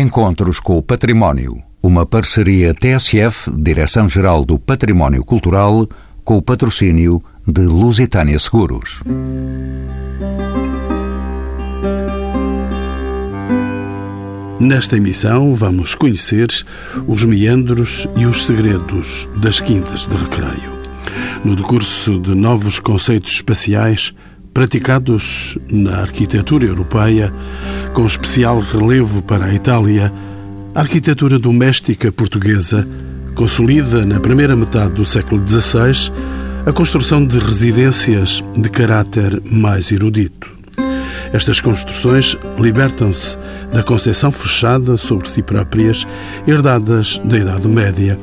Encontros com o Património. Uma parceria TSF, Direção-Geral do Património Cultural, com o patrocínio de Lusitânia Seguros. Nesta emissão vamos conhecer os meandros e os segredos das quintas de recreio. No decurso de novos conceitos espaciais praticados na arquitetura europeia, com especial relevo para a Itália, a arquitetura doméstica portuguesa consolida na primeira metade do século XVI a construção de residências de caráter mais erudito. Estas construções libertam-se da concepção fechada sobre si próprias, herdadas da Idade Média,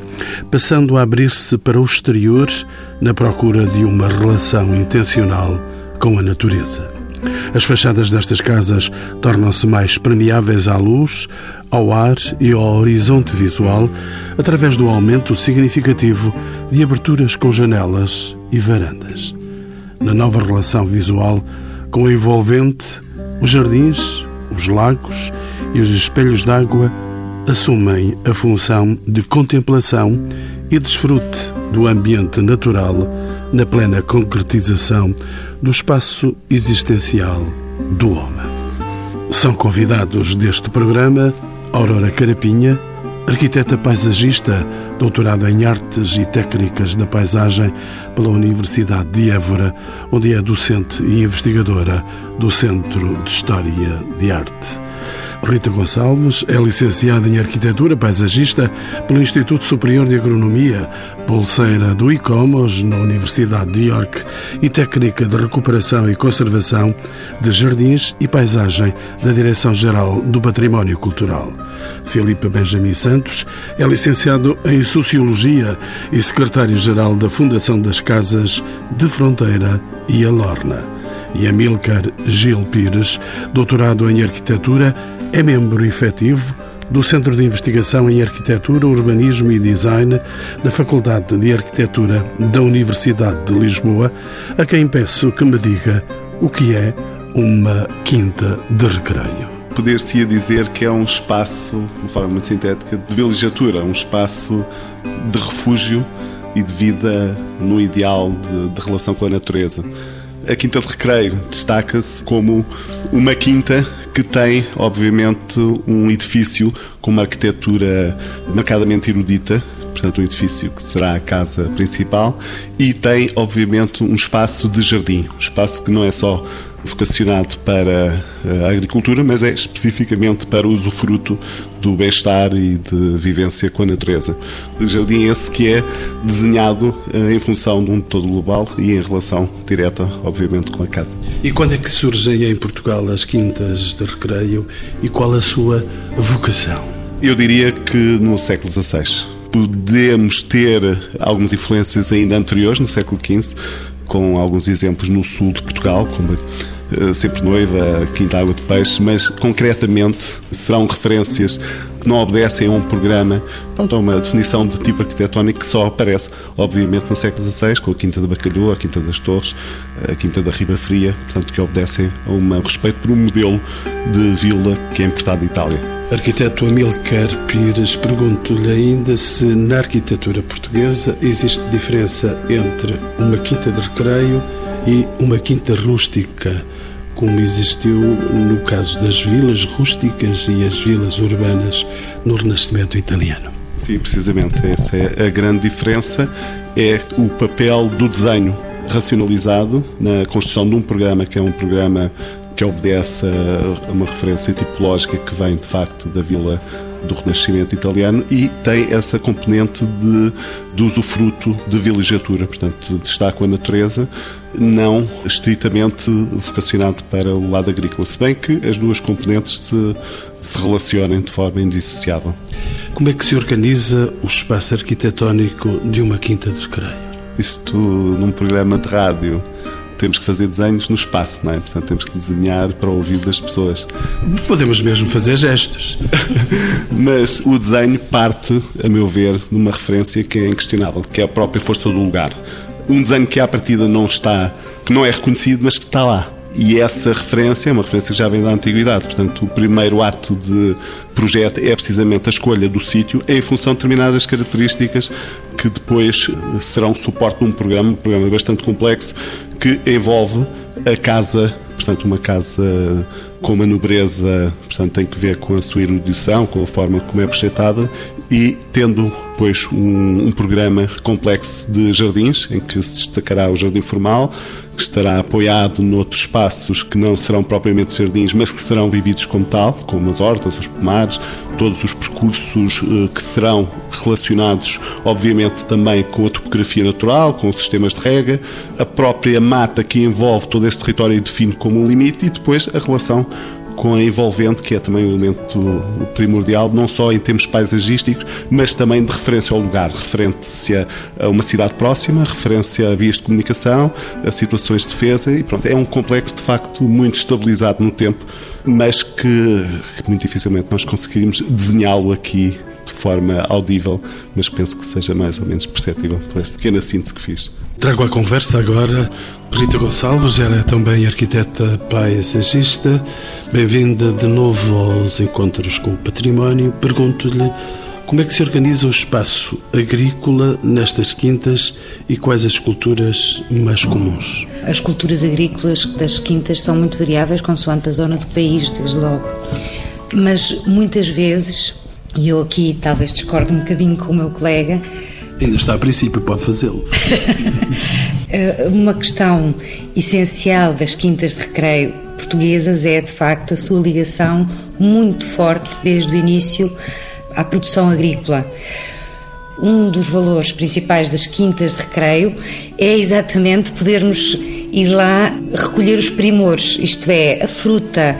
passando a abrir-se para o exterior na procura de uma relação intencional com a natureza. As fachadas destas casas tornam-se mais permeáveis à luz, ao ar e ao horizonte visual, através do aumento significativo de aberturas com janelas e varandas. Na nova relação visual com o envolvente, os jardins, os lagos e os espelhos d'água assumem a função de contemplação e desfrute do ambiente natural na plena concretização do espaço existencial do homem. São convidados deste programa Aurora Carapinha, arquiteta paisagista, doutorada em Artes e Técnicas da Paisagem pela Universidade de Évora, onde é docente e investigadora do Centro de História de Arte. Rita Gonçalves é licenciada em Arquitetura Paisagista pelo Instituto Superior de Agronomia, bolseira do ICOMOS na Universidade de York e técnica de recuperação e conservação de jardins e paisagem da Direção-Geral do Património Cultural. Filipe Benjamin Santos é licenciado em Sociologia e secretário-geral da Fundação das Casas de Fronteira e Alorna. E Amilcar Gil Pires, doutorado em Arquitetura, é membro efetivo do Centro de Investigação em Arquitetura, Urbanismo e Design da Faculdade de Arquitetura da Universidade de Lisboa, a quem peço que me diga o que é uma quinta de recreio. Poder-se-ia dizer que é um espaço, de forma muito sintética, de vilegiatura, um espaço de refúgio e de vida no ideal de, de relação com a natureza. A Quinta de Recreio destaca-se como uma quinta que tem, obviamente, um edifício com uma arquitetura marcadamente erudita, portanto, um edifício que será a casa principal, e tem, obviamente, um espaço de jardim, um espaço que não é só vocacionado para a agricultura, mas é especificamente para o usufruto do bem-estar e de vivência com a natureza. O jardim esse que é desenhado eh, em função de um todo global e em relação direta, obviamente, com a casa. E quando é que surgem em Portugal as quintas de recreio e qual a sua vocação? Eu diria que no século XVI. Podemos ter algumas influências ainda anteriores, no século XV, com alguns exemplos no sul de Portugal, como eh, sempre noiva, Quinta Água de Peixe, mas concretamente serão referências que não obedecem a um programa, pronto, a uma definição de tipo arquitetónico que só aparece, obviamente, no século XVI, com a Quinta da Bacalhau, a Quinta das Torres, a Quinta da Riba Fria, portanto, que obedecem a um respeito por um modelo de vila que é importado de Itália. Arquiteto Amilcar Pires, pergunto-lhe ainda se na arquitetura portuguesa existe diferença entre uma quinta de recreio e uma quinta rústica, como existiu no caso das vilas rústicas e as vilas urbanas no Renascimento italiano. Sim, precisamente. Essa é a grande diferença, é o papel do desenho racionalizado na construção de um programa que é um programa que obedece a uma referência tipológica que vem de facto da vila do Renascimento italiano e tem essa componente de, de usufruto de vilegiatura, portanto, destaca a natureza, não estritamente vocacionado para o lado agrícola, se bem que as duas componentes se, se relacionem de forma indissociável. Como é que se organiza o espaço arquitetónico de uma quinta de recreio? Isto num programa de rádio temos que fazer desenhos no espaço, não é? Portanto, temos que desenhar para o ouvido das pessoas. Podemos mesmo fazer gestos. Mas o desenho parte, a meu ver, de uma referência que é inquestionável, que é a própria força do lugar. Um desenho que à partida não está, que não é reconhecido, mas que está lá. E essa referência é uma referência que já vem da antiguidade. Portanto, o primeiro ato de projeto é precisamente a escolha do sítio em função de determinadas características que depois serão suporte de um programa, um programa bastante complexo, que envolve a casa, portanto, uma casa com uma nobreza, portanto, tem que ver com a sua erudição, com a forma como é projetada e tendo depois um, um, programa complexo de jardins, em que se destacará o jardim formal, que estará apoiado noutros espaços que não serão propriamente jardins, mas que serão vividos como tal, como as hortas, os pomares, todos os percursos eh, que serão relacionados, obviamente, também com a topografia natural, com os sistemas de rega, a própria mata que envolve todo esse território e define como um limite, e depois a relação com a envolvente, que é também um elemento primordial, não só em termos paisagísticos, mas também de referência ao lugar, referência a uma cidade próxima, referência a vias de comunicação, a situações de defesa, e pronto, é um complexo de facto muito estabilizado no tempo, mas que, que muito dificilmente nós conseguiríamos desenhá-lo aqui de forma audível, mas penso que seja mais ou menos perceptível por esta pequena síntese que fiz. Trago à conversa agora Rita Gonçalves, era também arquiteta paisagista. Bem-vinda de novo aos encontros com o património. Pergunto-lhe como é que se organiza o espaço agrícola nestas quintas e quais as culturas mais comuns? As culturas agrícolas das quintas são muito variáveis consoante a zona do país, desde logo. Mas muitas vezes, e eu aqui talvez discordo um bocadinho com o meu colega, Ainda está a princípio, pode fazê-lo. Eh, uma questão essencial das quintas de recreio portuguesas é, de facto, a sua ligação muito forte desde o início à produção agrícola. Um dos valores principais das quintas de recreio é exatamente podermos ir lá recolher os primores, isto é, a fruta,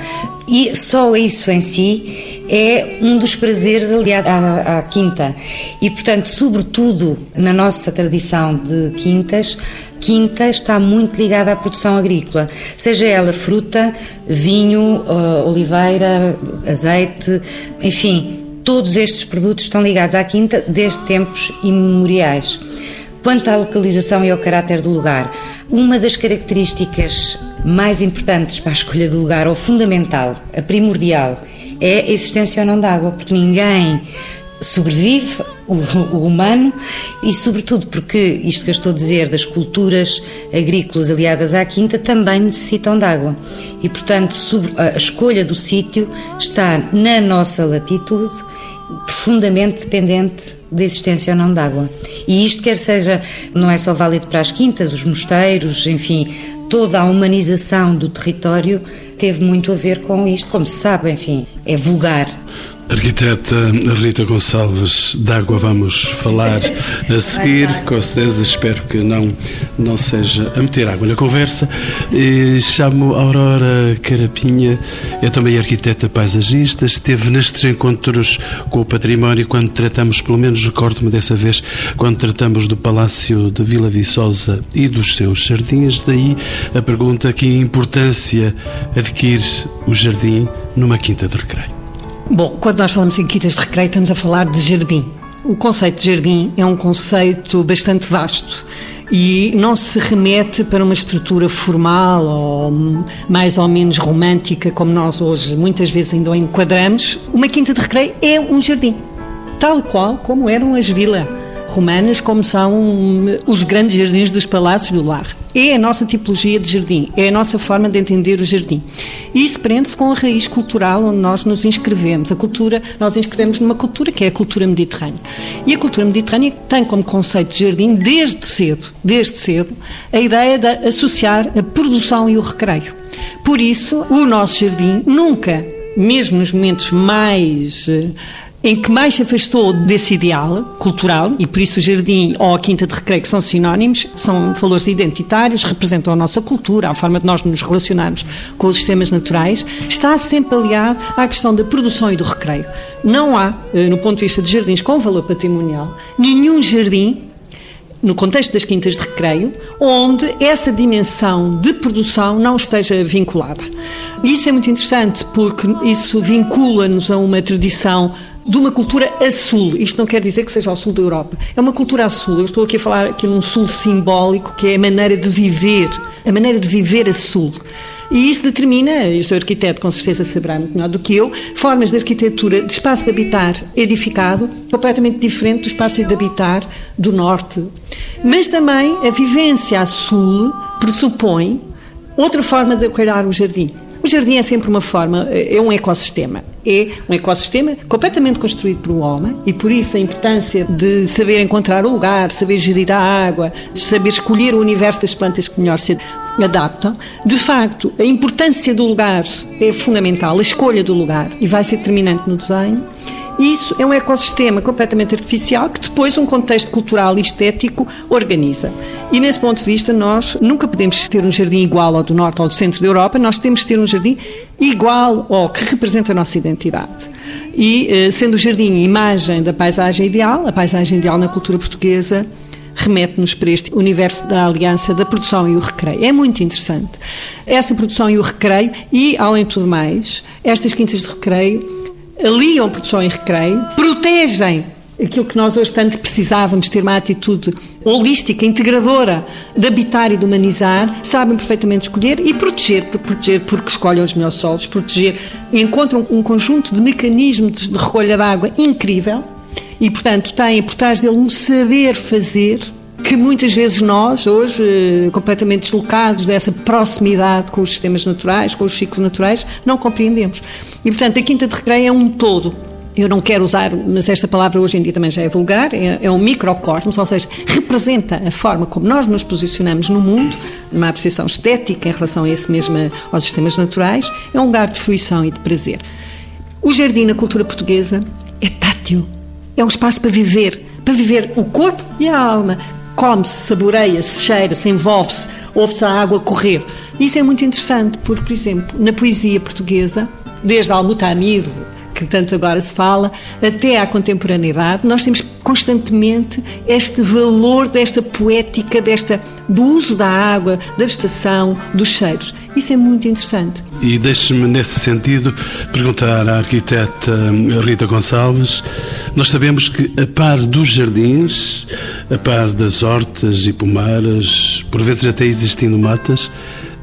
e só isso em si é um dos prazeres aliado à, à, quinta. E, portanto, sobretudo na nossa tradição de quintas, quinta está muito ligada à produção agrícola, seja ela fruta, vinho, uh, oliveira, azeite, enfim, todos estes produtos estão ligados à quinta desde tempos imemoriais. Quanto à localização e ao caráter do lugar, uma das características mais importantes para a escolha do lugar, ou fundamental, a primordial, é a existência ou não de água, porque ninguém sobrevive, o, o, humano, e sobretudo porque isto que eu estou a dizer das culturas agrícolas aliadas à quinta também necessitam de água. E, portanto, a escolha do sítio está na nossa latitude, profundamente dependente da existência ou não de água. E isto quer seja, não é só válido para as quintas, os mosteiros, enfim, toda a humanização do território teve muito a ver com isto, como se sabe, enfim, é vulgar. Arquiteta Rita Gonçalves d'Água, vamos falar a seguir. Com certeza, espero que não, não seja a meter água na conversa. E chamo Aurora Carapinha, é também arquiteta paisagista. Esteve nestes encontros com o património quando tratamos, pelo menos recordo-me dessa vez, quando tratamos do Palácio de Vila Viçosa e dos seus jardins. Daí a pergunta: que importância adquire o jardim numa quinta de recreio? Bom, quando nós falamos em quintas de recreio, estamos a falar de jardim. O conceito de jardim é um conceito bastante vasto e não se remete para uma estrutura formal ou mais ou menos romântica, como nós hoje muitas vezes ainda enquadramos. Uma quinta de recreio é um jardim, tal qual como eram as vilas romanas, como são hum, os grandes jardins dos palácios do lar. É a nossa tipologia de jardim, é a nossa forma de entender o jardim. E isso prende-se com a raiz cultural onde nós nos inscrevemos. A cultura, nós inscrevemos numa cultura que é a cultura mediterrânea. E a cultura mediterrânea tem como conceito de jardim, desde cedo, desde cedo, a ideia de associar a produção e o recreio. Por isso, o nosso jardim nunca, mesmo nos momentos mais eh, em que mais se afastou desse ideal cultural, e por isso o jardim ou a quinta de recreio que são sinónimos, são valores identitários, representam a nossa cultura, a forma de nós nos relacionarmos com os sistemas naturais, está sempre aliado à questão da produção e do recreio. Não há, eh, no ponto de vista de jardins com valor patrimonial, nenhum jardim no contexto das quintas de recreio, onde essa dimensão de produção não esteja vinculada. Isso é muito interessante porque isso vincula-nos a uma tradição de uma cultura a sul. Isto não quer dizer que seja ao sul da Europa. É uma cultura a sul. Eu estou aqui a falar aqui num sul simbólico, que é a maneira de viver, a maneira de viver a sul. E isso determina, e o seu arquiteto com certeza saberá muito melhor do que eu, formas de arquitetura de espaço de habitar edificado completamente diferente do espaço de habitar do norte. Mas também a vivência a sul pressupõe outra forma de olhar o jardim. O jardim é sempre uma forma, é um ecossistema. É um ecossistema completamente construído um homem e por isso a importância de saber encontrar o lugar, saber gerir a água, de saber escolher o universo das plantas que melhor se adaptam. De facto, a importância do lugar é fundamental, a escolha do lugar e vai ser determinante no desenho. Isso é um ecossistema completamente artificial que depois um contexto cultural e estético organiza. E nesse ponto de vista, nós nunca podemos ter um jardim igual ao do norte ou do centro da Europa, nós temos de ter um jardim igual ao que representa a nossa identidade. E eh, sendo o jardim imagem da paisagem ideal, a paisagem ideal na cultura portuguesa remete-nos para este universo da aliança da produção e o recreio. É muito interessante. Essa produção e o recreio, e, além de tudo mais, estas quintas de recreio aliam produção e recreio, protegem aquilo que nós hoje tanto precisávamos, ter uma atitude holística, integradora, de habitar e de humanizar, sabem perfeitamente escolher e proteger, proteger porque escolhem os melhores solos, proteger, encontram um conjunto de mecanismos de recolha de água incrível e, portanto, têm por trás dele um saber fazer que muitas vezes nós, hoje, eh, completamente deslocados dessa proximidade com os sistemas naturais, com os ciclos naturais, não compreendemos. E, portanto, a Quinta de Recreio é um todo. Eu não quero usar, mas esta palavra hoje em dia também já é vulgar, é, é um microcosmos, ou seja, representa a forma como nós nos posicionamos no mundo, numa apreciação estética em relação a esse mesmo, aos sistemas naturais, é um lugar de fruição e de prazer. O jardim na cultura portuguesa é tátil, é um espaço para viver, para viver o corpo e a alma, come-se, saboreia-se, cheira-se, envolve-se, ouve-se a água correr. Isso é muito interessante, porque, por exemplo, na poesia portuguesa, desde Almutamid, que tanto agora se fala, até à contemporaneidade, nós temos constantemente este valor desta poética, desta, do uso da água, da vegetação, dos cheiros. Isso é muito interessante. E deixe-me, nesse sentido, perguntar à arquiteta Rita Gonçalves. Nós sabemos que, a par dos jardins, a par das hortas e pomaras, por vezes até existindo matas,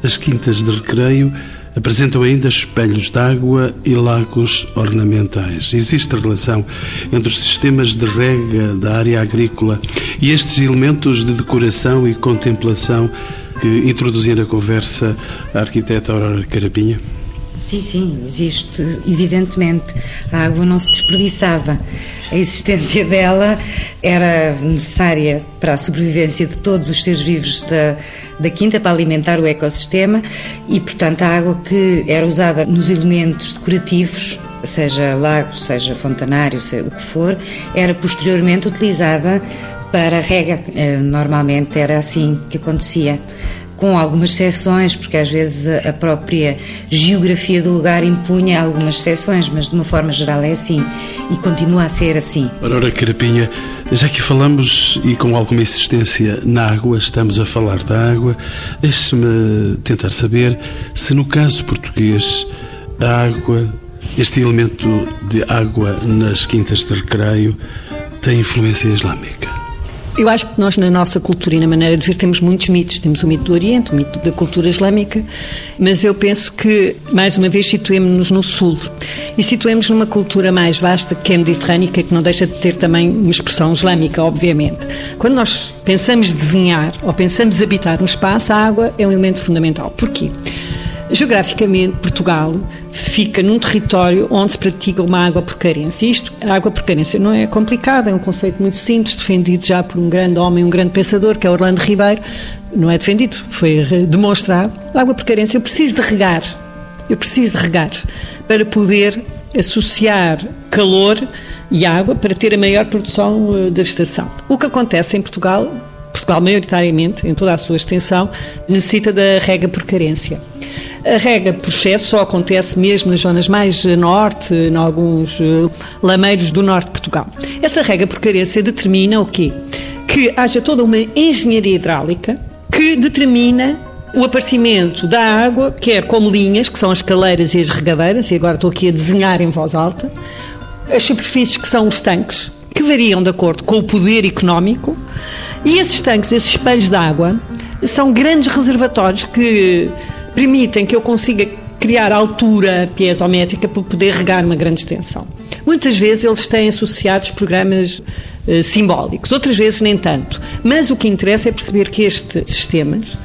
as quintas de recreio apresentam ainda espelhos d'água e lagos ornamentais. Existe relação entre os sistemas de rega da área agrícola e estes elementos de decoração e contemplação que introduzia na conversa a arquiteta Aurora Carapinha? Sim, sim, existe, evidentemente. A água não se desperdiçava. A existência dela era necessária para a sobrevivência de todos os seres vivos da, da quinta, para alimentar o ecossistema e, portanto, a água que era usada nos elementos decorativos, seja lagos, seja fontanário, seja o que for, era posteriormente utilizada para rega. Eh, normalmente era assim que acontecia com algumas exceções, porque às vezes a própria geografia do lugar impunha algumas exceções, mas de uma forma geral é assim e continua a ser assim. Aurora Carapinha, já que falamos e com alguma insistência na água, estamos a falar da água, deixe-me tentar saber se no caso português a água, este elemento de água nas quintas de recreio, tem influência islâmica. Eu acho que nós, na nossa cultura e na maneira de ver, temos muitos mitos. Temos o mito do Oriente, o mito da cultura islâmica, mas eu penso que, mais uma vez, situemos-nos no Sul. E situemos numa cultura mais vasta, que é mediterrânica, que não deixa de ter também uma expressão islâmica, obviamente. Quando nós pensamos desenhar ou pensamos habitar um espaço, a água é um elemento fundamental. Porquê? Geograficamente, Portugal fica num território onde se pratica uma água por carência. Isto, a água por carência não é complicada, é um conceito muito simples, defendido já por um grande homem, um grande pensador, que é Orlando Ribeiro. Não é defendido, foi demonstrado. A água por carência, eu preciso de regar. Eu preciso de regar para poder associar calor e água para ter a maior produção eh, da vegetação. O que acontece em Portugal, Portugal maioritariamente, em toda a sua extensão, necessita da rega por carência. A rega por excesso só acontece mesmo nas zonas mais norte, em alguns eh, lameiros do norte de Portugal. Essa rega por carência determina o quê? Que haja toda uma engenharia hidráulica que determina o aparecimento da água, quer como linhas, que são as caleiras e as regadeiras, e agora estou aqui a desenhar em voz alta, as superfícies que são os tanques, que variam de acordo com o poder económico, e esses tanques, esses espelhos de água, são grandes reservatórios que permitem que eu consiga criar altura piezométrica para poder regar uma grande extensão. Muitas vezes eles têm associados programas eh, simbólicos, outras vezes nem tanto. Mas o que interessa é perceber que estes sistemas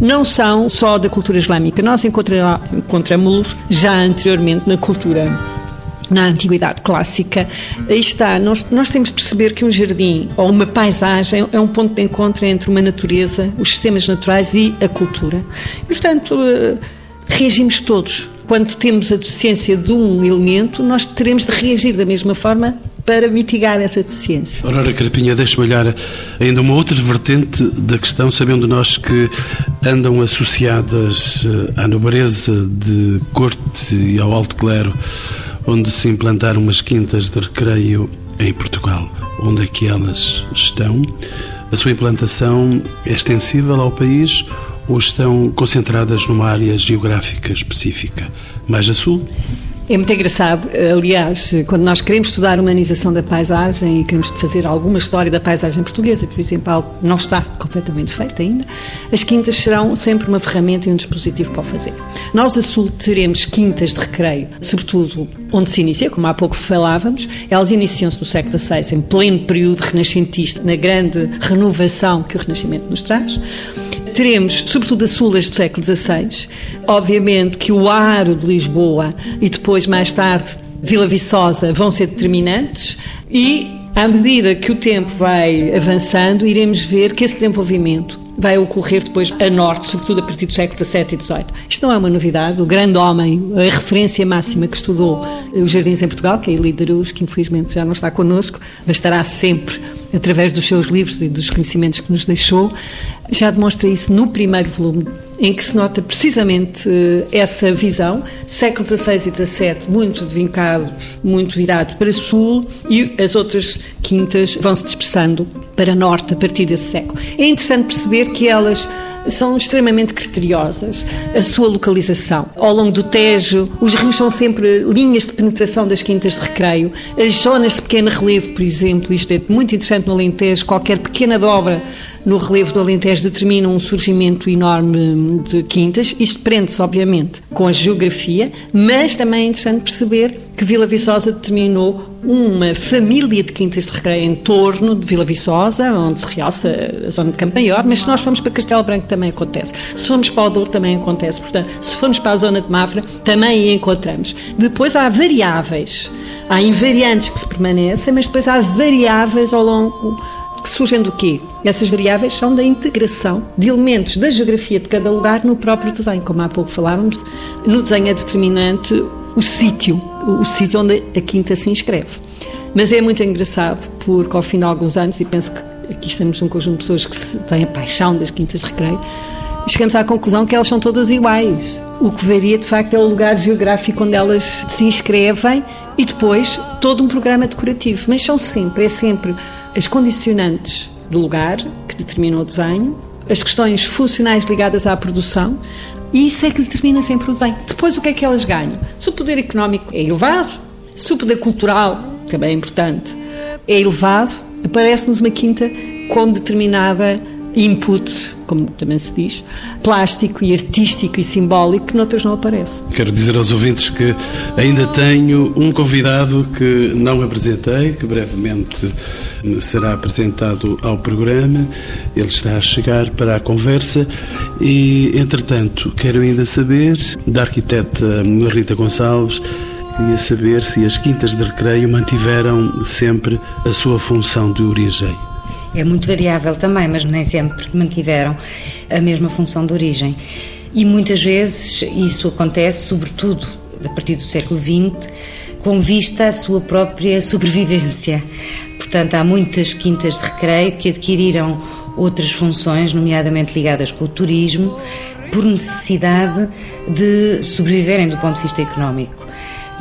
não são só da cultura islâmica. Nós encontramos-los já anteriormente na cultura na antiguidade clássica. Aí está, nós, nós temos de perceber que um jardim ou uma paisagem é um ponto de encontro entre uma natureza, os sistemas naturais e a cultura. E, portanto, eh, reagimos todos. Quando temos a deficiência de um elemento, nós teremos de reagir da mesma forma para mitigar essa deficiência. Aurora Carapinha, deixe-me olhar ainda uma outra vertente da questão, sabendo nós que andam associadas eh, à nobreza de corte e ao alto clero, onde se implantaram umas quintas de recreio em Portugal. Onde é que elas estão? A sua implantação é extensível ao país ou estão concentradas numa área geográfica específica, mais a sul? É muito engraçado, aliás, quando nós queremos estudar a humanização da paisagem e queremos fazer alguma história da paisagem portuguesa, por exemplo, não está completamente feita ainda, as quintas serão sempre uma ferramenta e um dispositivo para o fazer. Nós a sul teremos quintas de recreio, sobretudo onde se inicia, como há pouco falávamos, elas iniciam-se no século XVI, em pleno período renascentista, na grande renovação que o Renascimento nos traz teremos, sobretudo a sulas do século XVI, obviamente que o Aro de Lisboa e depois, mais tarde, Vila Viçosa vão ser determinantes e, à medida que o tempo vai avançando, iremos ver que esse desenvolvimento vai ocorrer depois a norte, sobretudo a partir do século XVII e XVIII. Isto não é uma novidade. O grande homem, a referência máxima que estudou os jardins em Portugal, que é Eli Darus, que infelizmente já não está connosco, mas estará sempre através dos seus livros e dos conhecimentos que nos deixou, já demonstra isso no primeiro volume, em que se nota precisamente eh, essa visão, século XVI e XVII, muito vincado, muito virado para sul, e as outras quintas vão se dispersando para norte a partir desse século. É interessante perceber que elas são extremamente criteriosas. A sua localização. Ao longo do Tejo, os rios são sempre linhas de penetração das quintas de recreio. As zonas de pequeno relevo, por exemplo, isto é muito interessante no Alentejo, qualquer pequena dobra no relevo do Alentejo determina um surgimento enorme de quintas. Isto prende-se, obviamente, com a geografia, mas também é interessante perceber que Vila Viçosa determinou uma família de quintas de recreio em torno de Vila Viçosa, onde se realça a zona de Campanhor, mas se nós formos para Castelo Branco também acontece. Se formos para o também acontece. Portanto, se formos para a zona de Mafra, também encontramos. Depois há variáveis. Há invariantes que se permanecem, mas depois há variáveis ao longo que surgem do quê? Essas variáveis são da integração de elementos da geografia de cada lugar no próprio desenho. Como há pouco falávamos, no desenho é determinante o sítio, o sítio onde a quinta se inscreve. Mas é muito engraçado porque ao fim de alguns anos, e penso que aqui estamos num conjunto de pessoas que têm a paixão das quintas de recreio, chegamos à conclusão que elas são todas iguais. O que varia, de facto, é o lugar geográfico onde elas se inscrevem e depois todo um programa decorativo. Mas são sempre, é sempre as condicionantes do lugar que determinam o desenho, as questões funcionais ligadas à produção, e isso é que determina sempre o desenho. Depois, o que é que elas ganham? Se o poder económico é elevado, se o poder cultural, também é importante, é elevado, aparece-nos uma quinta com determinada input, como também se diz, plástico e artístico e simbólico que noutras não aparece. Quero dizer aos ouvintes que ainda tenho um convidado que não apresentei, que brevemente será apresentado ao programa. Ele está a chegar para a conversa e, entretanto, quero ainda saber da arquiteta Rita Gonçalves queria saber se as quintas de recreio mantiveram sempre a sua função de origem é muito variável também, mas nem sempre mantiveram a mesma função de origem. E muitas vezes isso acontece, sobretudo a partir do século XX, com vista à sua própria sobrevivência. Portanto, há muitas quintas de recreio que adquiriram outras funções, nomeadamente ligadas com o turismo, por necessidade de sobreviverem do ponto de vista económico.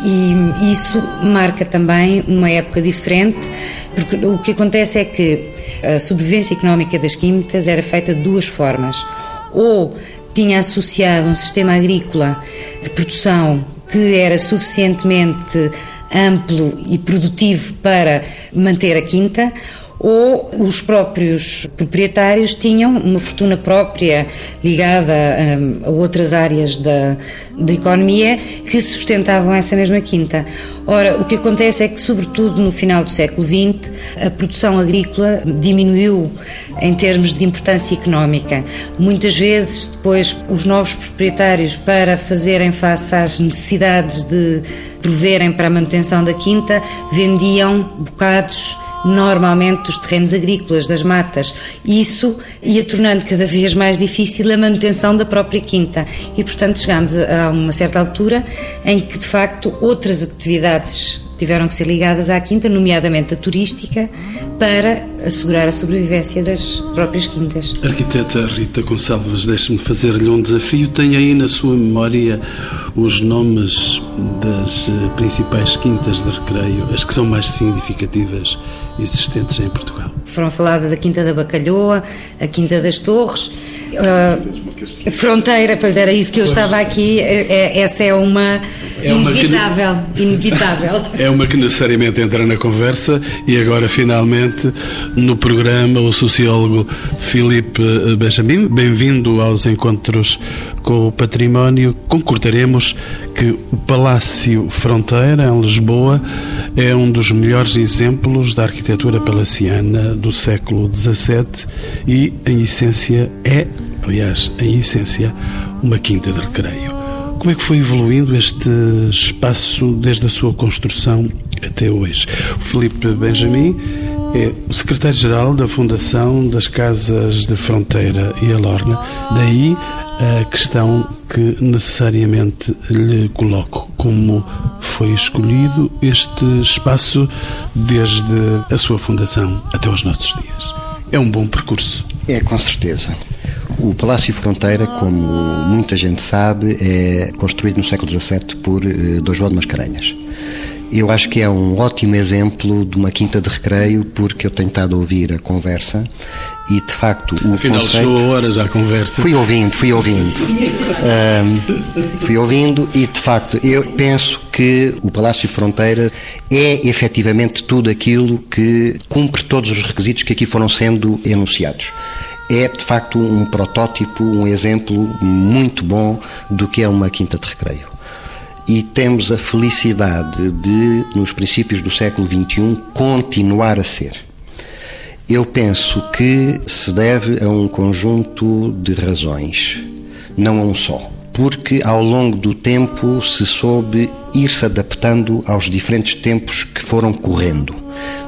E isso marca também uma época diferente, porque o que acontece é que a sobrevivência económica das quintas era feita de duas formas. Ou tinha associado um sistema agrícola de produção que era suficientemente amplo e produtivo para manter a quinta, ou os próprios proprietários tinham uma fortuna própria ligada hum, a, outras áreas da, da economia que sustentavam essa mesma quinta. Ora, o que acontece é que, sobretudo no final do século XX, a produção agrícola diminuiu em termos de importância económica. Muitas vezes, depois, os novos proprietários, para fazerem face às necessidades de proverem para a manutenção da quinta, vendiam bocados normalmente dos terrenos agrícolas, das matas. Isso ia tornando cada vez mais difícil a manutenção da própria quinta. E, portanto, chegámos a uma certa altura em que, de facto, outras atividades tiveram que ser ligadas à quinta, nomeadamente a turística, para assegurar a sobrevivência das próprias quintas. Arquiteta Rita Gonçalves, deixe-me fazer-lhe um desafio. Tem aí na sua memória os nomes das eh, principais quintas de recreio, as que são mais significativas existentes em Portugal? Foram faladas a Quinta da Bacalhoa, a Quinta das Torres, Uh, fronteira, pois era isso que eu pois. estava aqui. É, é, essa é uma é inevitável, uma que, inevitável. É uma que necessariamente entra na conversa e agora finalmente no programa o sociólogo Filipe Benjamin. Bem-vindo aos encontros com o património. Concordaremos que o Palácio Fronteira em Lisboa é um dos melhores exemplos da arquitetura palaciana do século XVII e, em essência, é aliás, em essência, uma quinta de recreio. Como é que foi evoluindo este espaço desde a sua construção até hoje? O Felipe Benjamin é o secretário-geral da Fundação das Casas de Fronteira e Alorna. Daí a questão que necessariamente lhe coloco: como foi escolhido este espaço desde a sua fundação até os nossos dias? É um bom percurso. É, com certeza. O Palácio Fronteira, como muita gente sabe, é construído no século XVII por uh, Dom João de Mascarenhas. Eu acho que é um ótimo exemplo de uma quinta de recreio, porque eu tenho estado a ouvir a conversa e, de facto, o Afinal, conceito... chegou horas à conversa. Fui ouvindo, fui ouvindo. um, fui ouvindo e, de facto, eu penso que o Palácio Fronteira é efetivamente tudo aquilo que cumpre todos os requisitos que aqui foram sendo enunciados é de facto um protótipo, um exemplo muito bom do que é uma quinta de recreio. E temos a felicidade de, nos princípios do século XXI, continuar a ser. Eu penso que se deve a um conjunto de razões, não a um só. Porque ao longo do tempo se soube ir se adaptando aos diferentes tempos que foram correndo,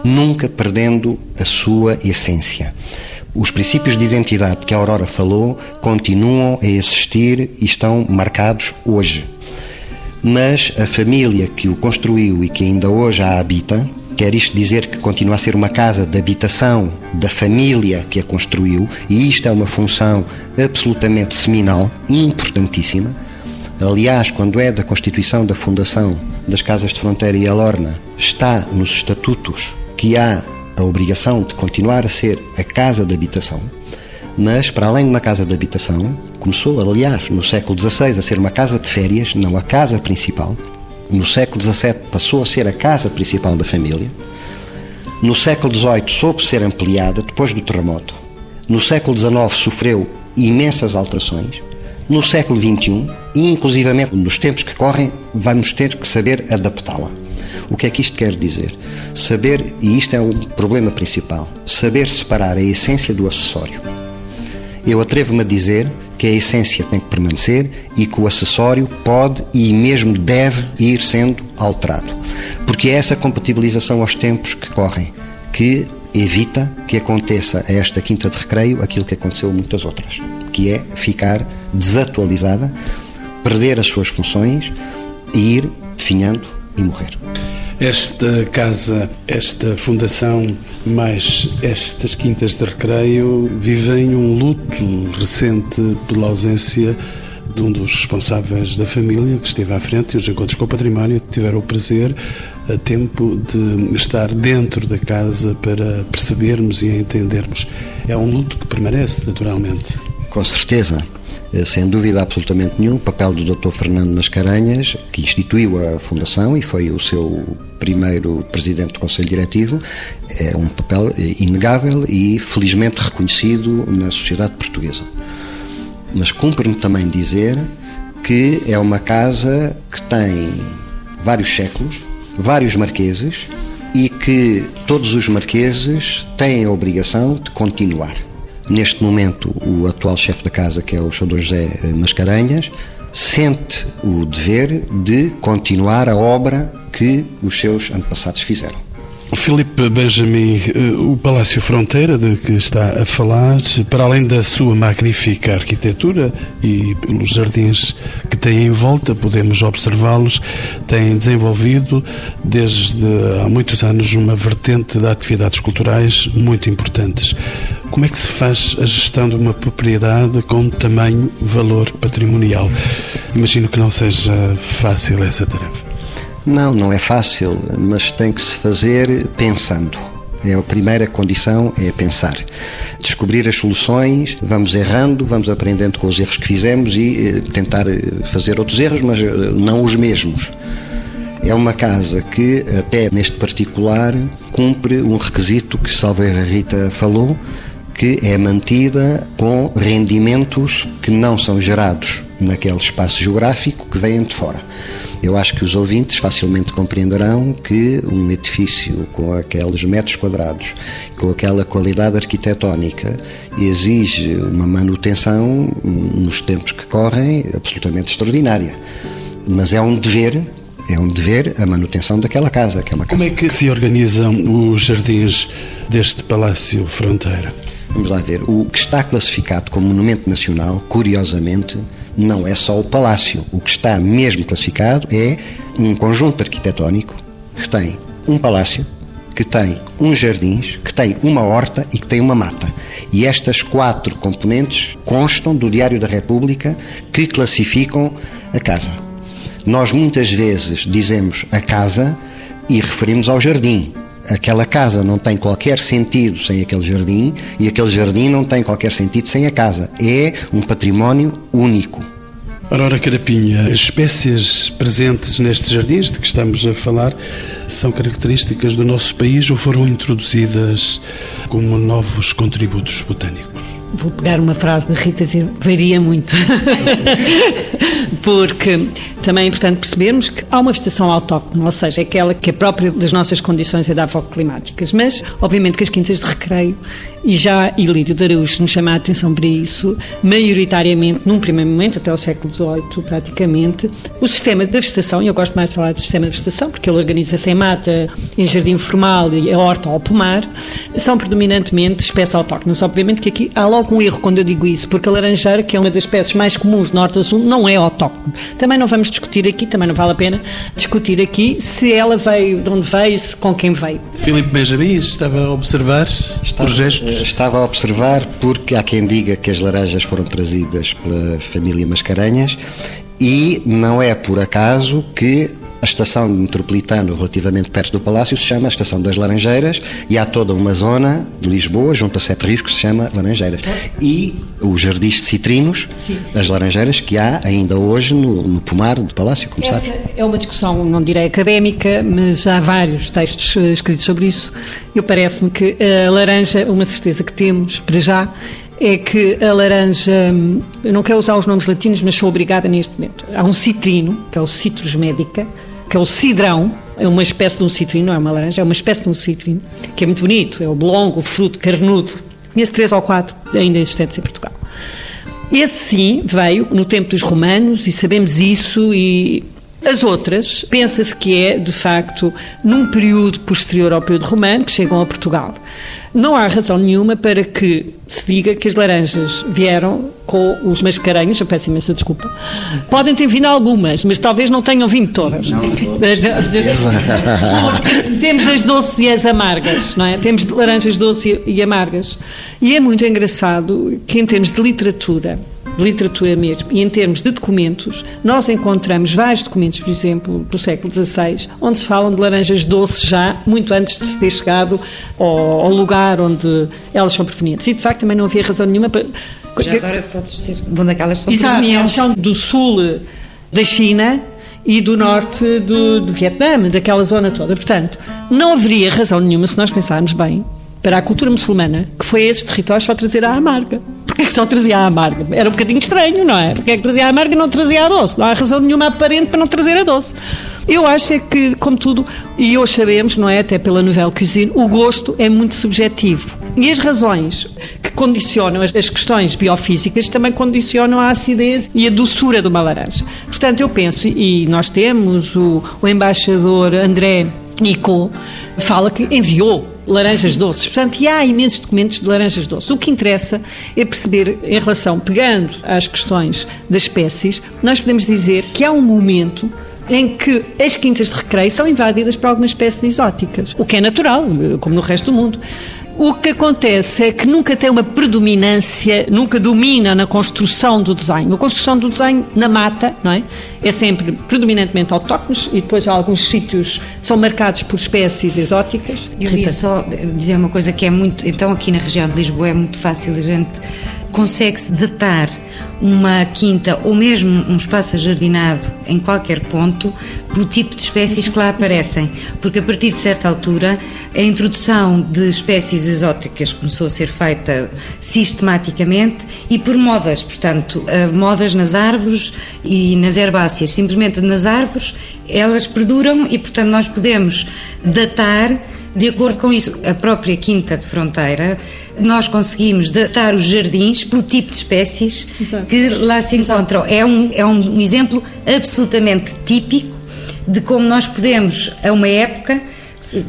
nunca perdendo a sua essência. Os princípios de identidade que a Aurora falou continuam a existir e estão marcados hoje. Mas a família que o construiu e que ainda hoje a habita, quer isto dizer que continua a ser uma casa de habitação da família que a construiu, e isto é uma função absolutamente seminal importantíssima. Aliás, quando é da constituição da Fundação das Casas de Fronteira e Alorna, está nos estatutos que há a obrigação de continuar a ser a casa de habitação, mas para além de uma casa de habitação, começou, aliás, no século XVI a ser uma casa de férias, não a casa principal. No século XVII passou a ser a casa principal da família. No século XVIII soube ser ampliada depois do terremoto. No século XIX sofreu imensas alterações. No século XXI, e inclusivamente nos tempos que correm, vamos ter que saber adaptá-la. O que é que isto quer dizer? Saber, e isto é o problema principal, saber separar a essência do acessório. Eu atrevo-me a dizer que a essência tem que permanecer e que o acessório pode e mesmo deve ir sendo alterado. Porque é essa compatibilização aos tempos que correm que evita que aconteça a esta quinta de recreio aquilo que aconteceu a muitas outras, que é ficar desatualizada, perder as suas funções e ir definhando e morrer. Esta casa, esta fundação, mais estas quintas de recreio, vivem um luto recente pela ausência de um dos responsáveis da família que esteve à frente e os encontros com o património tiveram o prazer a tempo de estar dentro da casa para percebermos e entendermos. É um luto que permanece, naturalmente. Com certeza. Eh, sem dúvida absolutamente nenhum, o papel do Dr. Fernando Mascarenhas, que instituiu a Fundação e foi o seu primeiro presidente do Conselho Diretivo, é um papel eh, inegável e felizmente reconhecido na sociedade portuguesa. Mas cumpre-me também dizer que é uma casa que tem vários séculos, vários marqueses e que todos os marqueses têm a obrigação de continuar. Neste momento, o atual chefe da casa, que é o Sr. José Mascarenhas, sente o dever de continuar a obra que os seus antepassados fizeram. Filipe Benjamin, eh, o Palácio Fronteira de que está a falar, para além da sua magnífica arquitetura e pelos jardins que tem em volta, podemos observá-los, tem desenvolvido desde há muitos anos uma vertente de atividades culturais muito importantes. Como é que se faz a gestão de uma propriedade com tamanho valor patrimonial? Imagino que não seja fácil essa tarefa. Não, não é fácil, mas tem que se fazer pensando. É a primeira condição, é pensar. Descobrir as soluções, vamos errando, vamos aprendendo com os erros que fizemos e eh, tentar eh, fazer outros erros, mas eh, não os mesmos. É uma casa que, até neste particular, cumpre um requisito que Salveira Rita falou, que é mantida com rendimentos que não são gerados naquele espaço geográfico que vêm de fora. Eu acho que os ouvintes facilmente compreenderão que um edifício com aqueles metros quadrados, com aquela qualidade arquitetónica, exige uma manutenção nos tempos que correm absolutamente extraordinária. Mas é um dever é um dever a manutenção daquela casa, que é uma casa. Como é que se organizam os jardins deste Palácio Fronteira? Vamos lá ver. O que está classificado como Monumento Nacional, curiosamente, não é só o palácio. O que está mesmo classificado é um conjunto arquitetónico que tem um palácio, que tem uns jardins, que tem uma horta e que tem uma mata. E estas quatro componentes constam do Diário da República que classificam a casa. Nós muitas vezes dizemos a casa e referimos ao jardim. Aquela casa não tem qualquer sentido sem aquele jardim e aquele jardim não tem qualquer sentido sem a casa. É um património único. Aurora Carapinha, as espécies presentes nestes jardins de que estamos a falar são características do nosso país ou foram introduzidas como novos contributos botânicos? Vou pegar uma frase da Rita dizer varia muito. Porque também é importante percebermos que há uma vegetação autóctone, ou seja, aquela que é própria das nossas condições edafoclimáticas. Mas, obviamente, que as quintas de recreio, e já Ilírio de Araújo nos chama a atenção para isso, maioritariamente, num primeiro momento, até o século XVIII, praticamente, o sistema da vegetação, e eu gosto mais de falar do sistema de vegetação, porque ele organiza-se em mata, em jardim formal e a horta ao pomar, são predominantemente espécies autóctones. Obviamente que aqui há logo um erro quando eu digo isso, porque a laranjeira, que é uma das espécies mais comuns norte a sul, não é autóctone. Também não vamos discutir aqui, também não vale a pena discutir aqui se ela veio, de onde veio, com quem veio. Filipe Benjamin estava a observar estava, os gestos? Estava a observar porque há quem diga que as laranjas foram trazidas pela família Mascarenhas e não é por acaso que a estação metropolitana, relativamente perto do Palácio, se chama a Estação das Laranjeiras e há toda uma zona de Lisboa, junto a Sete Rios, que se chama Laranjeiras. E os jardins de citrinos, Sim. as laranjeiras que há ainda hoje no, no pomar do Palácio, como Essa sabe. É uma discussão, não direi académica, mas há vários textos eh, escritos sobre isso. Eu parece-me que a laranja, uma certeza que temos, para já, é que a laranja, hum, eu não quero usar os nomes latinos, mas sou obrigada neste momento. Há um citrino, que é o Citrus medica, que é o cidrão, é uma espécie de um citrino, não é uma laranja, é uma espécie de um citrino, que é muito bonito, é o belongo, o fruto carnudo. Conheço três ou quatro ainda existentes em Portugal. Esse sim veio no tempo dos romanos e sabemos isso e as outras, pensa-se que é, de facto, num período posterior ao período romano, que chegam a Portugal. Não há razão nenhuma para que se diga que as laranjas vieram com os mascarenhos, eu peço imensa desculpa. Podem ter vindo algumas, mas talvez não tenham vindo todas. Não, Temos as doces e as amargas, não é? Temos laranjas doces e amargas. E é muito engraçado que, em termos de literatura, literatura mesmo, e em termos de documentos, nós encontramos vários documentos, por exemplo, do século XVI, onde se falam de laranjas doces já muito antes de se ter chegado ao, ao lugar onde elas são provenientes. E, de facto, também não havia razão nenhuma para Já agora podes ter de onde é que elas são Exato, provenientes. elas são do sul da China e do norte do, do Vietnã, daquela zona toda. Portanto, não haveria razão nenhuma, se nós pensarmos bem, para a cultura muçulmana, que foi a esses territórios só trazer a amarga. Que só trazia a amarga? Era um bocadinho estranho, não é? Porquê é que trazia a amarga e não trazia a doce? Não há razão nenhuma aparente para não trazer a doce. Eu acho é que, como tudo, e hoje sabemos, não é? Até pela Nouvelle Cuisine, o gosto é muito subjetivo. E as razões que condicionam as, as questões biofísicas também condicionam a acidez e a doçura de uma laranja. Portanto, eu penso, e nós temos o, o embaixador André Nico, fala que enviou laranjas doces. Portanto, e há imensos documentos de laranjas doces. O que interessa é perceber, em relação, pegando às questões das espécies, nós podemos dizer que há um momento em que as quintas de recreio são invadidas por algumas espécies exóticas, o que é natural, como no resto do mundo. O que acontece é que nunca tem uma predominância, nunca domina na construção do desenho. A construção do desenho na mata, não é? É sempre predominantemente autóctones e depois alguns sítios são marcados por espécies exóticas. Eu ia só dizer uma coisa que é muito. Então, aqui na região de Lisboa é muito fácil a gente consegue-se datar uma quinta ou mesmo um espaço ajardinado em qualquer ponto pelo tipo de espécies que lá aparecem. Porque a partir de certa altura a introdução de espécies exóticas começou a ser feita sistematicamente e por modas, portanto, modas nas árvores e nas herbáceas. Simplesmente nas árvores elas perduram e, portanto, nós podemos datar de acordo com isso, a própria Quinta de Fronteira, nós conseguimos datar os jardins pelo tipo de espécies Exato. que lá se encontram. É um, é um exemplo absolutamente típico de como nós podemos, a uma época,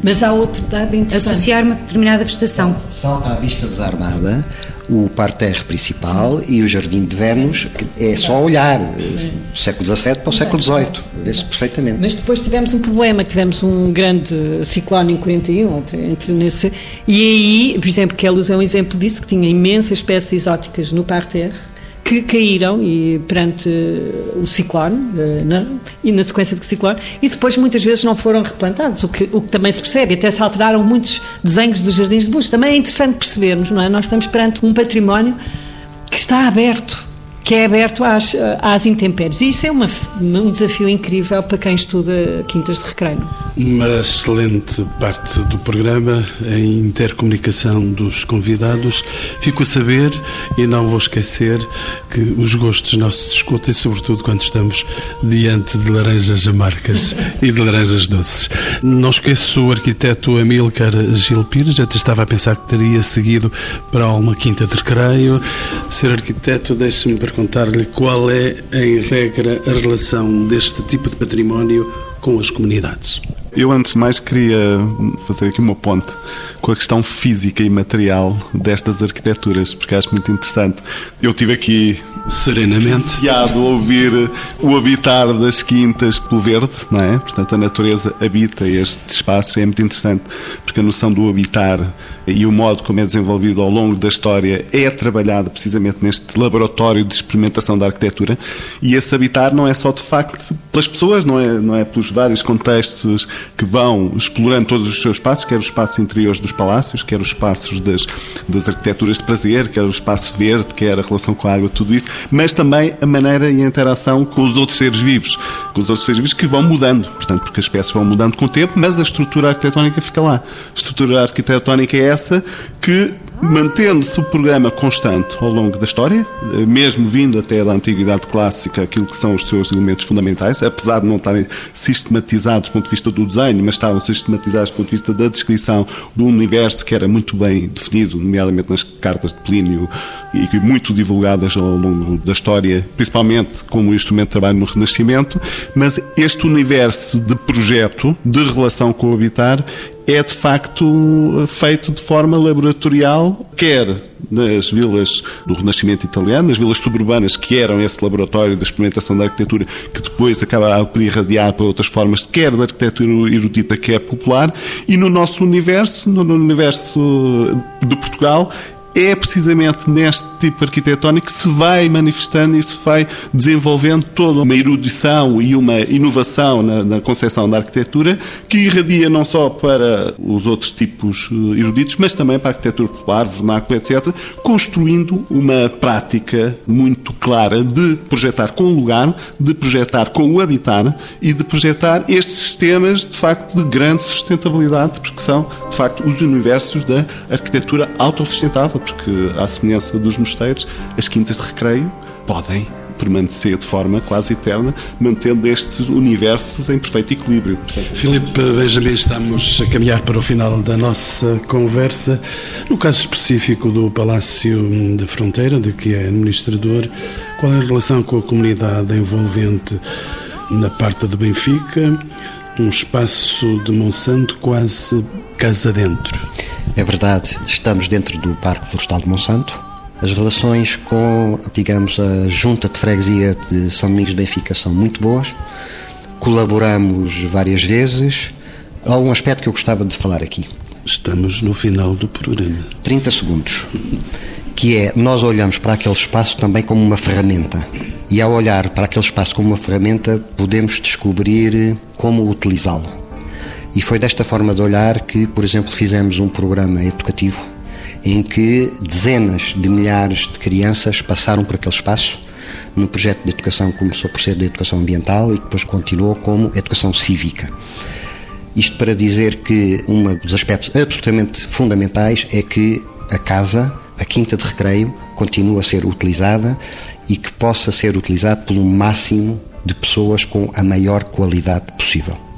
mas há outro dado interessante. Associar uma determinada vegetação. Salta à vista desarmada o parterre principal e o jardim de Vênus, que é só olhar, do século XVII para o século XVIII, vê-se perfeitamente. Mas depois tivemos um problema, tivemos um grande ciclone em 41, entre, entre nesse, e aí, por exemplo, Queluz é um exemplo disso, que tinha imensas espécies exóticas no parterre, que caíram e perante o ciclone na, e na sequência do ciclone e depois muitas vezes não foram replantados, o que, o que também se percebe, até se alteraram muitos desenhos dos jardins de Bush. Também é interessante percebermos, não é? Nós estamos perante um património que está aberto que é aberto às, às intempéries. E isso é uma, um desafio incrível para quem estuda quintas de recreio. Uma excelente parte do programa, a intercomunicação dos convidados. Fico a saber, e não vou esquecer, que os gostos não se discutem, sobretudo quando estamos diante de laranjas amargas e de laranjas doces. Não esqueço o arquiteto Amílcar Gil Pires, até estava a pensar que teria seguido para uma quinta de recreio. Ser arquiteto, deixe-me perguntar-lhe qual é, em regra, a relação deste tipo de património com as comunidades. Eu, antes de mais, queria fazer aqui uma ponte com a questão física e material destas arquiteturas, porque acho muito interessante. Eu tive aqui serenamente a ouvir o habitar das quintas pelo verde, não é? Portanto, a natureza habita estes espaços, é muito interessante, porque a noção do habitar e o modo como é desenvolvido ao longo da história é trabalhado precisamente neste laboratório de experimentação da arquitetura e esse habitar não é só de facto pelas pessoas, não é, não é pelos vários contextos que vão explorando todos os seus espaços, quer os espaços interiores dos palácios, quer os espaços das, das arquiteturas de prazer, quer o espaço verde, quer a relação com a água, tudo isso, mas também a maneira e a interação com os outros seres vivos, com os outros seres vivos que vão mudando, portanto, porque as espécies vão mudando com o tempo, mas a estrutura arquitetónica fica lá. A estrutura arquitetónica é essa que mantendo-se o programa constante ao longo da história, mesmo vindo até da Antiguidade Clássica, aquilo que são os seus elementos fundamentais, apesar de não estarem sistematizados do ponto de vista do desenho, mas estavam sistematizados do ponto de vista da descrição do universo que era muito bem definido, nomeadamente nas cartas de Plínio e muito divulgadas ao longo da história, principalmente como instrumento de trabalho no Renascimento, mas este universo de projeto, de relação com o habitar, é de facto feito de forma laboratorial, quer nas vilas do Renascimento italiano, nas vilas suburbanas que eram esse laboratório da experimentação da arquitetura, que depois acaba por irradiar para outras formas, quer da arquitetura erudita, quer popular, e no nosso universo, no universo de Portugal, é precisamente neste tipo arquitetónico que se vai manifestando e se vai desenvolvendo toda uma erudição e uma inovação na, na concepção da arquitetura que irradia não só para os outros tipos eh, eruditos, mas também para a arquitetura popular, vernácula, etc., construindo uma prática muito clara de projetar com o lugar, de projetar com o habitar e de projetar estes sistemas, de facto, de grande sustentabilidade, porque são, de facto, os universos da arquitetura autossustentável porque, à semelhança dos mosteiros, as quintas de recreio podem permanecer de forma quase eterna, mantendo estes universos em perfeito equilíbrio. Filipe Benjamin, estamos a caminhar para o final da nossa conversa. No caso específico do Palácio de Fronteira, de que é administrador, qual é a relação com a comunidade envolvente na parte de Benfica? Um espaço de Monsanto quase casa dentro. É verdade, estamos dentro do Parque Florestal de Monsanto. As relações com, digamos, a Junta de Freguesia de São Domingos de Benfica são muito boas. Colaboramos várias vezes. Há um aspecto que eu gostava de falar aqui. Estamos no final do programa. 30 segundos. Que é, nós olhamos para aquele espaço também como uma ferramenta. E ao olhar para aquele espaço como uma ferramenta, podemos descobrir como utilizá-lo. E foi desta forma de olhar que, por exemplo, fizemos um programa educativo em que dezenas de milhares de crianças passaram por aquele espaço. No projeto de educação começou por ser de educação ambiental e depois continuou como educação cívica. Isto para dizer que um dos aspectos absolutamente fundamentais é que a casa, a quinta de recreio, continua a ser utilizada e que possa ser utilizada pelo máximo de pessoas com a maior qualidade possível.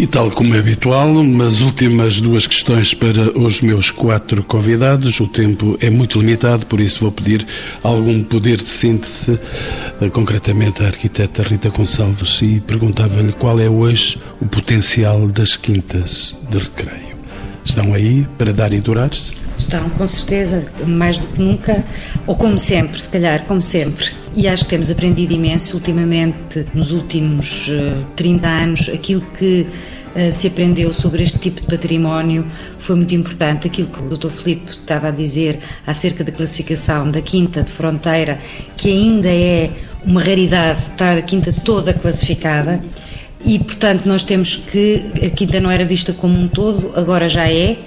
E tal como é habitual, umas últimas duas questões para os meus quatro convidados. O tempo é muito limitado, por isso vou pedir algum poder de síntese, eh, concretamente à arquiteta Rita Gonçalves, e perguntava-lhe qual é hoje o potencial das quintas de recreio. Estão aí para dar e durar-se? Estão, com certeza, mais do que nunca, ou como sempre, se calhar, como sempre. E acho que temos aprendido imenso ultimamente, nos últimos uh, eh, 30 anos, aquilo que uh, se aprendeu sobre este tipo de património foi muito importante. Aquilo que o Dr. Filipe estava a dizer acerca da classificação da Quinta de Fronteira, que ainda é uma raridade estar a Quinta toda classificada. E, portanto, nós temos que. A Quinta não era vista como um todo, agora já é,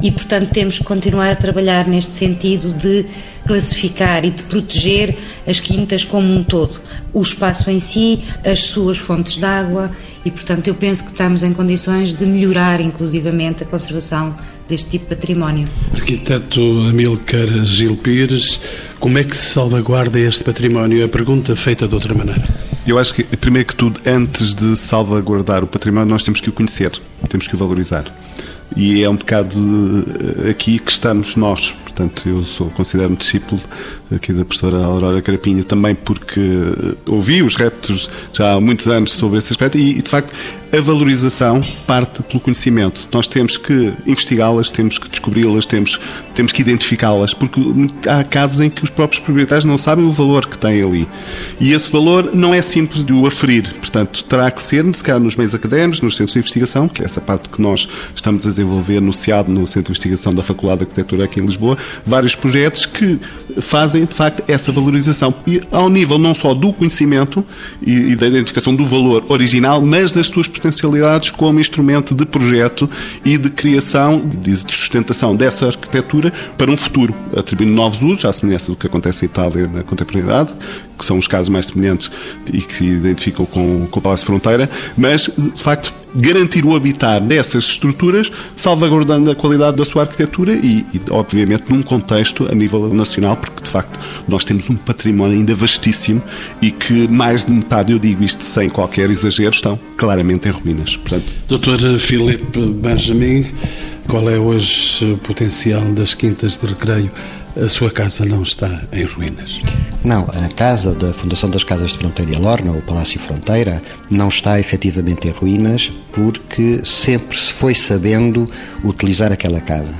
e, portanto, temos que continuar a trabalhar neste sentido de classificar e de proteger as quintas como um todo, o espaço em si, as suas fontes de água e, portanto, eu penso que estamos em condições de melhorar, inclusivamente, a conservação deste tipo de património. Arquiteto Amilcar Gil Pires, como é que se salvaguarda este património? A pergunta feita de outra maneira. Eu acho que, primeiro que tudo, antes de salvaguardar o património, nós temos que o conhecer, temos que o valorizar. E é um bocado eh, aqui que estamos nós. Portanto, eu sou considero-me discípulo aqui da professora Aurora Carapinha também porque eh, ouvi os reptos já há muitos anos sobre esse aspecto e, de facto, a valorização parte pelo conhecimento. Nós temos que investigá-las, temos que descobri-las, temos, temos que identificá-las, porque há casos em que os próprios proprietários não sabem o valor que têm ali. E esse valor não é simples de o aferir. Portanto, terá que ser, se calhar, nos meios académicos, nos centros de investigação, que é essa parte que nós estamos a desenvolver no CIAD, no Centro de Investigação da Faculdade de Arquitetura aqui em Lisboa, vários projetos que fazem, de facto, essa valorização. E ao nível não só do conhecimento e, e da identificação do valor original, mas das suas potencialidades como instrumento de projeto e de criação, de sustentação dessa arquitetura para um futuro, atribuindo novos usos, à semelhança do que acontece em Itália na contemporaneidade, que são os casos mais semelhantes e que se identificam com, com o Palácio Fronteira, mas, de facto, garantir o habitar dessas estruturas, salvaguardando a qualidade da sua arquitetura e, e, obviamente, num contexto a nível nacional, porque, de facto, nós temos um património ainda vastíssimo e que mais de metade, eu digo isto sem qualquer exagero, estão claramente em ruínas. Portanto... Doutor Filipe Benjamin, qual é hoje o potencial das quintas de recreio a sua casa não está em ruínas? Não, a casa da Fundação das Casas de Fronteira e Lorna, o Palácio Fronteira, não está efetivamente em ruínas porque sempre se foi sabendo utilizar aquela casa.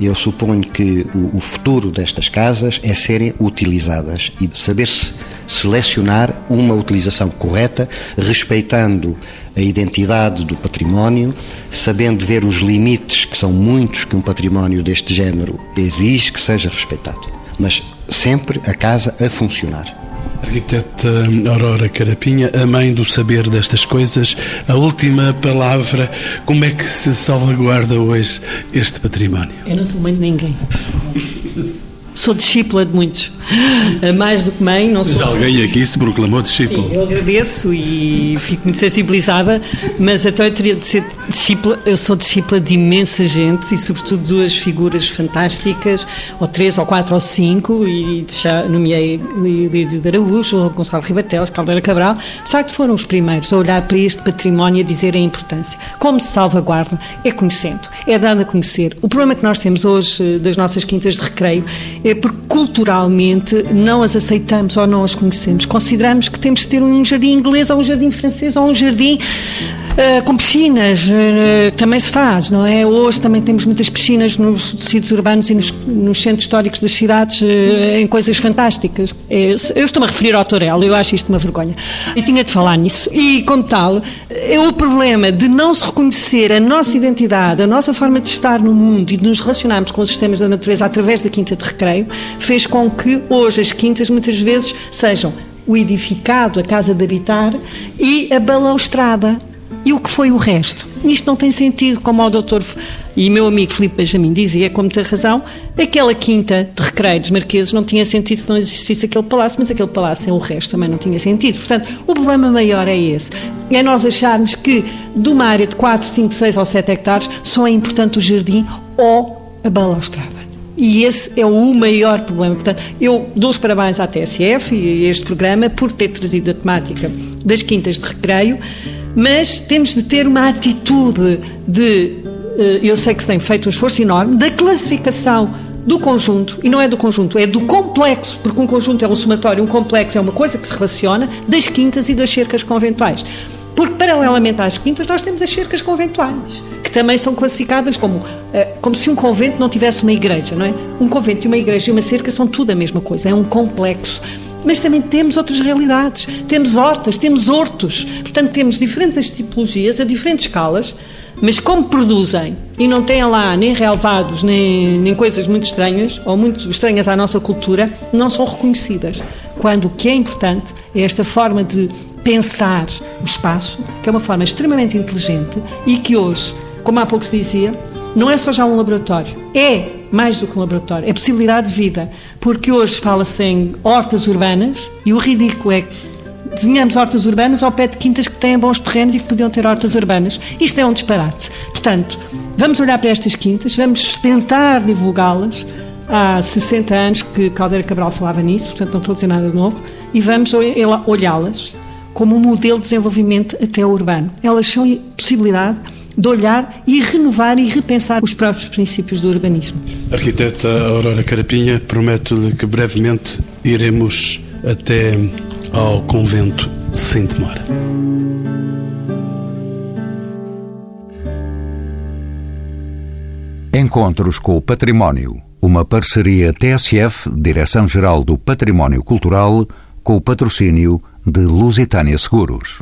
Eu suponho que o, futuro destas casas é serem utilizadas e saber-se selecionar uma utilização correta, respeitando a identidade do património, sabendo ver os limites, que são muitos que um património deste género exige que seja respeitado. Mas sempre a casa a funcionar. Arquiteta Aurora Carapinha, a mãe do saber destas coisas, a última palavra, como é que se salvaguarda hoje este património? Eu não sou mãe de ninguém. Sou discípula de muitos. Mais do que mãe, não sou. Mas alguém aqui se proclamou discípulo. Sim, eu agradeço e fico muito sensibilizada, mas até eu teria de ser discípula. Eu sou discípula de imensa gente e, sobretudo, duas figuras fantásticas, ou três, ou quatro, ou cinco, e já nomeei Lídio de Araújo, Gonçalo Ribateles, Caldeira Cabral. De facto, foram os primeiros a olhar para este património e a dizer a importância. Como se salvaguarda? É conhecendo, é dando a conhecer. O problema que nós temos hoje eh, das nossas quintas de recreio é porque culturalmente não as aceitamos ou não as conhecemos. Consideramos que temos que ter um jardim inglês ou um jardim francês ou um jardim uh, com piscinas, uh, também se faz, não é? Hoje também temos muitas piscinas nos tecidos urbanos e nos, nos centros históricos das cidades uh, em coisas fantásticas. Eu, eu estou-me a referir ao Torel, eu acho isto uma vergonha. E tinha de falar nisso. E, como tal, é o problema de não se reconhecer a nossa identidade, a nossa forma de estar no mundo e de nos relacionarmos com os sistemas da natureza através da Quinta de Recreio, fez com que hoje as quintas muitas vezes sejam o edificado, a casa de habitar e a balaustrada. E o que foi o resto? Isto não tem sentido, como o doutor e meu amigo Filipe Benjamin dizia, com muita razão, aquela quinta de recreio dos marqueses não tinha sentido se não existisse aquele palácio, mas aquele palácio, o resto também não tinha sentido. Portanto, o problema maior é esse. É nós acharmos que de uma área de 4, 5, 6 ou 7 hectares só é importante o jardim ou a balaustrada. E esse é o maior problema. Portanto, eu dou os parabéns à TSF e a este programa por ter trazido a temática das quintas de recreio, mas temos de ter uma atitude de. eh, Eu sei que se tem feito um esforço enorme da classificação do conjunto, e não é do conjunto, é do complexo, porque um conjunto é um somatório, um complexo é uma coisa que se relaciona, das quintas e das cercas conventuais. Porque, paralelamente às quintas, nós temos as cercas conventuais, que também são classificadas como, eh, como se um convento não tivesse uma igreja, não é? Um convento e uma igreja e uma cerca são tudo a mesma coisa, é um complexo. Mas também temos outras realidades. Temos hortas, temos hortos. Portanto, temos diferentes tipologias a diferentes escalas, mas como produzem e não têm lá nem relevados, nem, nem coisas muito estranhas, ou muito estranhas à nossa cultura, não são reconhecidas. Quando o que é importante é esta forma de pensar o espaço, que é uma forma extremamente inteligente e que hoje, como há pouco se dizia, não é só já um laboratório, é mais do que um laboratório, é possibilidade de vida, porque hoje fala-se em hortas urbanas e o ridículo é que desenhamos hortas urbanas ao pé de quintas que têm bons terrenos e que podiam ter hortas urbanas. Isto é um disparate. Portanto, vamos olhar para estas quintas, vamos tentar divulgá-las. Há 60 anos que Caldeira Cabral falava nisso, portanto não estou a dizer nada de novo, e vamos olhá-las como um modelo de desenvolvimento até urbano. Elas são possibilidade de olhar e renovar e repensar os próprios princípios do urbanismo. Arquiteta Aurora Carapinha, prometo-lhe que brevemente iremos até ao convento sem demora. Encontros com o Património. Uma parceria TSF, Direção-Geral do Património Cultural, com o patrocínio de Lusitânia Seguros.